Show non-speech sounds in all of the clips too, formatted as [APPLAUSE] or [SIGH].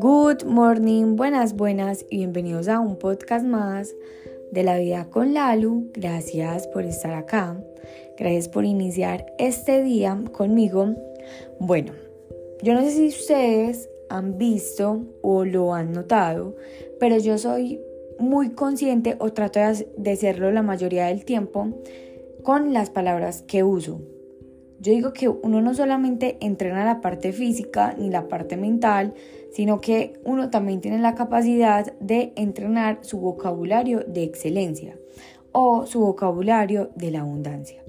Good morning, buenas, buenas y bienvenidos a un podcast más de la vida con Lalu. Gracias por estar acá. Gracias por iniciar este día conmigo. Bueno, yo no sé si ustedes han visto o lo han notado, pero yo soy muy consciente o trato de serlo la mayoría del tiempo con las palabras que uso. Yo digo que uno no solamente entrena la parte física ni la parte mental, sino que uno también tiene la capacidad de entrenar su vocabulario de excelencia o su vocabulario de la abundancia.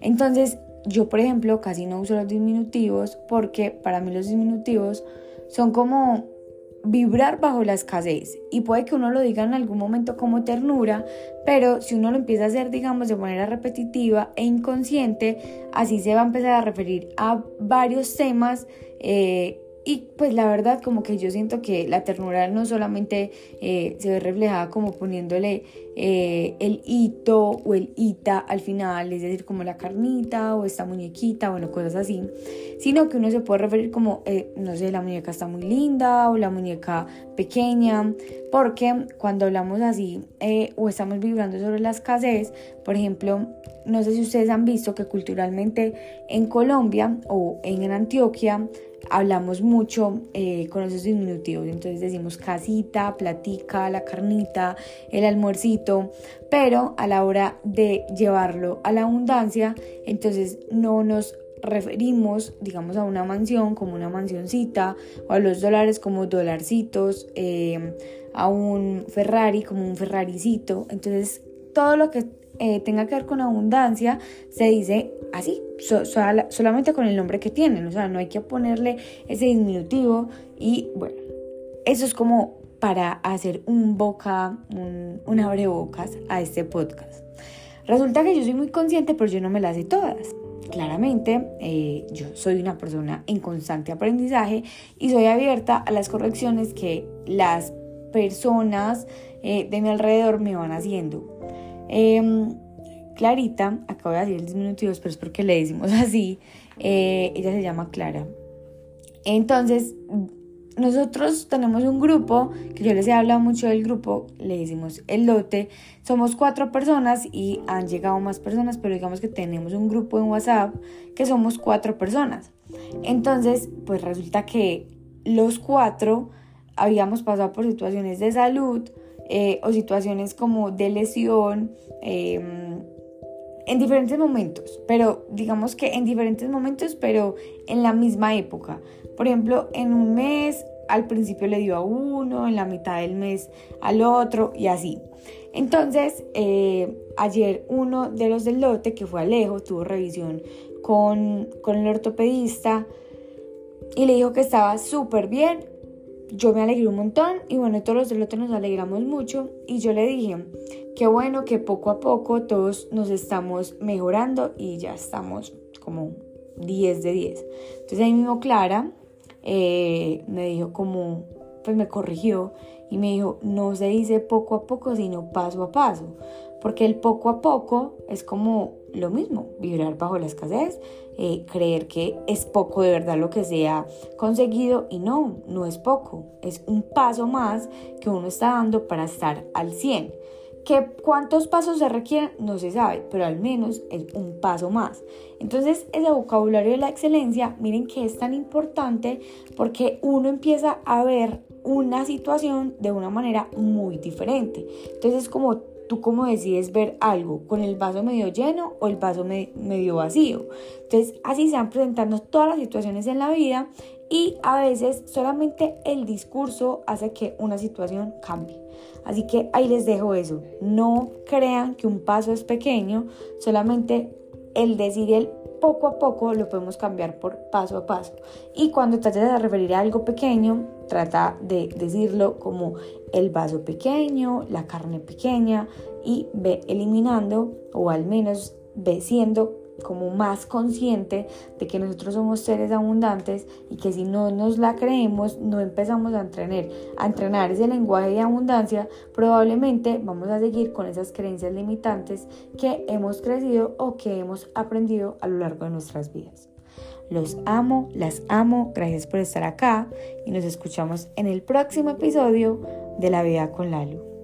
Entonces, yo por ejemplo casi no uso los diminutivos porque para mí los diminutivos son como vibrar bajo la escasez. Y puede que uno lo diga en algún momento como ternura, pero si uno lo empieza a hacer digamos de manera repetitiva e inconsciente, así se va a empezar a referir a varios temas eh, y pues la verdad como que yo siento que la ternura no solamente eh, se ve reflejada como poniéndole eh, el hito o el ita al final, es decir, como la carnita o esta muñequita, bueno, cosas así, sino que uno se puede referir como, eh, no sé, la muñeca está muy linda o la muñeca pequeña, porque cuando hablamos así o estamos vibrando sobre la escasez, por ejemplo, no sé si ustedes han visto que culturalmente en Colombia o en Antioquia, hablamos mucho eh, con esos diminutivos, entonces decimos casita, platica, la carnita, el almuercito, pero a la hora de llevarlo a la abundancia, entonces no nos referimos, digamos, a una mansión como una mansioncita, o a los dólares como dolarcitos, eh, a un Ferrari como un Ferraricito, entonces todo lo que eh, tenga que ver con abundancia se dice así, solamente con el nombre que tienen, o sea, no hay que ponerle ese diminutivo y bueno, eso es como para hacer un boca, un, un abrebocas a este podcast. Resulta que yo soy muy consciente, pero yo no me las sé todas. Claramente, eh, yo soy una persona en constante aprendizaje y soy abierta a las correcciones que las personas eh, de mi alrededor me van haciendo. Em, Clarita, acabo de decir el diminutivo, pero es porque le decimos [LAUGHS] así, eh, ella se llama Clara. Entonces, nosotros tenemos un grupo, que yo les he hablado mucho del grupo, le decimos el lote, somos cuatro personas y han llegado más personas, pero digamos que tenemos un grupo en WhatsApp que somos cuatro personas. Entonces, pues resulta que los cuatro habíamos pasado por situaciones de salud eh, o situaciones como de lesión. Eh, en diferentes momentos, pero digamos que en diferentes momentos, pero en la misma época. Por ejemplo, en un mes al principio le dio a uno, en la mitad del mes al otro y así. Entonces, eh, ayer uno de los del lote, que fue Alejo, tuvo revisión con, con el ortopedista y le dijo que estaba súper bien, yo me alegré un montón y bueno, todos los del lote nos alegramos mucho y yo le dije, qué bueno que poco a poco todos nos estamos mejorando y ya estamos como 10 de 10. Entonces ahí mismo Clara eh, me dijo como, pues me corrigió y me dijo, no se dice poco a poco, sino paso a paso, porque el poco a poco es como lo mismo, vibrar bajo la escasez, eh, creer que es poco de verdad lo que se ha conseguido y no, no es poco, es un paso más que uno está dando para estar al 100. ¿Qué, ¿Cuántos pasos se requieren? No se sabe, pero al menos es un paso más. Entonces, ese vocabulario de la excelencia, miren que es tan importante porque uno empieza a ver una situación de una manera muy diferente. Entonces, es como tú cómo decides ver algo, con el vaso medio lleno o el vaso medio vacío. Entonces así se van presentando todas las situaciones en la vida y a veces solamente el discurso hace que una situación cambie. Así que ahí les dejo eso. No crean que un paso es pequeño, solamente el decir el poco a poco lo podemos cambiar por paso a paso. Y cuando trates de referir a algo pequeño, trata de decirlo como el vaso pequeño, la carne pequeña y ve eliminando o al menos ve siendo como más consciente de que nosotros somos seres abundantes y que si no nos la creemos, no empezamos a entrenar, a entrenar ese lenguaje de abundancia, probablemente vamos a seguir con esas creencias limitantes que hemos crecido o que hemos aprendido a lo largo de nuestras vidas. Los amo, las amo, gracias por estar acá y nos escuchamos en el próximo episodio de La Vida con Lalu.